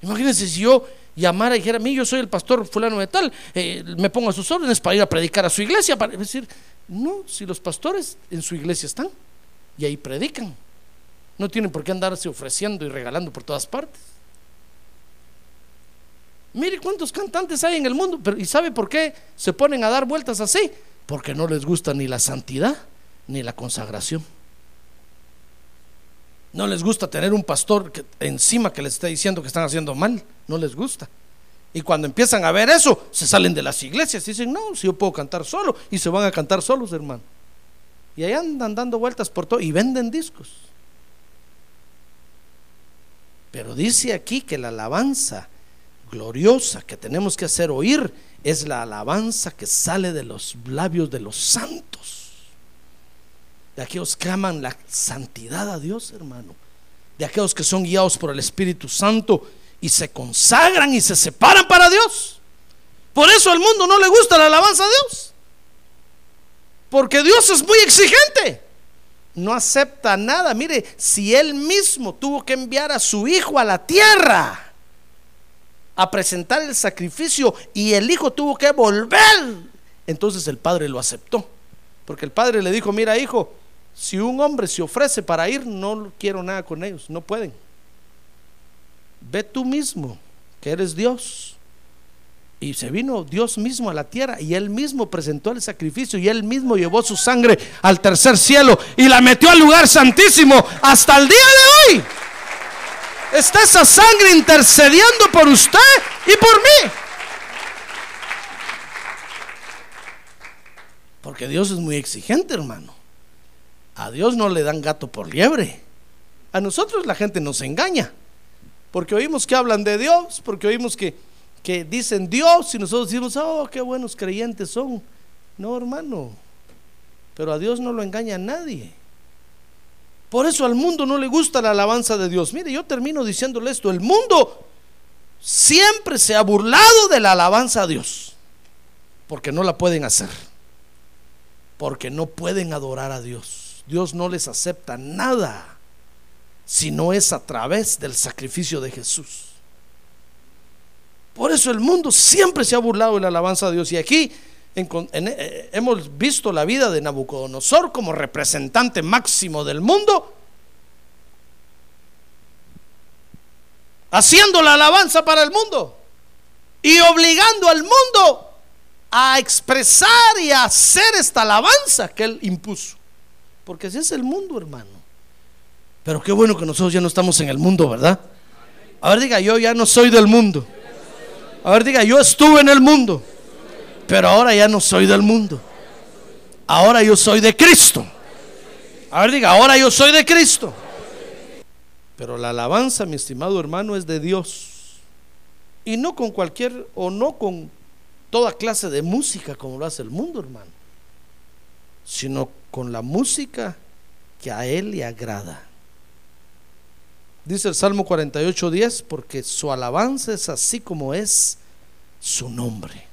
Imagínense si yo llamara y dijera, a mí yo soy el pastor fulano de tal, eh, me pongo a sus órdenes para ir a predicar a su iglesia, para decir, no, si los pastores en su iglesia están y ahí predican. No tienen por qué andarse ofreciendo y regalando por todas partes. Mire cuántos cantantes hay en el mundo, ¿y sabe por qué se ponen a dar vueltas así? Porque no les gusta ni la santidad ni la consagración. No les gusta tener un pastor que, encima que les está diciendo que están haciendo mal. No les gusta. Y cuando empiezan a ver eso, se salen de las iglesias y dicen, no, si yo puedo cantar solo. Y se van a cantar solos, hermano. Y ahí andan dando vueltas por todo y venden discos. Pero dice aquí que la alabanza gloriosa que tenemos que hacer oír es la alabanza que sale de los labios de los santos. De aquellos que aman la santidad a Dios, hermano. De aquellos que son guiados por el Espíritu Santo y se consagran y se separan para Dios. Por eso al mundo no le gusta la alabanza a Dios. Porque Dios es muy exigente. No acepta nada. Mire, si Él mismo tuvo que enviar a su hijo a la tierra a presentar el sacrificio y el hijo tuvo que volver, entonces el padre lo aceptó. Porque el padre le dijo, mira hijo, si un hombre se ofrece para ir, no quiero nada con ellos, no pueden. Ve tú mismo, que eres Dios. Y se vino Dios mismo a la tierra y él mismo presentó el sacrificio y él mismo llevó su sangre al tercer cielo y la metió al lugar santísimo hasta el día de hoy. Está esa sangre intercediendo por usted y por mí. Porque Dios es muy exigente, hermano. A Dios no le dan gato por liebre. A nosotros la gente nos engaña. Porque oímos que hablan de Dios, porque oímos que, que dicen Dios y nosotros decimos, oh, qué buenos creyentes son. No, hermano. Pero a Dios no lo engaña nadie. Por eso al mundo no le gusta la alabanza de Dios. Mire, yo termino diciéndole esto. El mundo siempre se ha burlado de la alabanza a Dios. Porque no la pueden hacer. Porque no pueden adorar a Dios. Dios no les acepta nada si no es a través del sacrificio de Jesús. Por eso el mundo siempre se ha burlado de la alabanza a Dios. Y aquí eh, hemos visto la vida de Nabucodonosor como representante máximo del mundo, haciendo la alabanza para el mundo y obligando al mundo a expresar y a hacer esta alabanza que él impuso. Porque ese es el mundo, hermano. Pero qué bueno que nosotros ya no estamos en el mundo, ¿verdad? A ver, diga, yo ya no soy del mundo. A ver, diga, yo estuve en el mundo, pero ahora ya no soy del mundo. Ahora yo soy de Cristo. A ver, diga, ahora yo soy de Cristo. Pero la alabanza, mi estimado hermano, es de Dios. Y no con cualquier, o no con toda clase de música como lo hace el mundo, hermano. Sino con la música que a Él le agrada. Dice el Salmo 48, 10, porque su alabanza es así como es su nombre.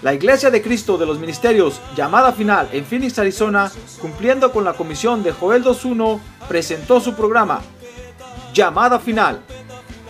La Iglesia de Cristo de los Ministerios, llamada final en Phoenix, Arizona, cumpliendo con la comisión de Joel 2.1, presentó su programa, Llamada Final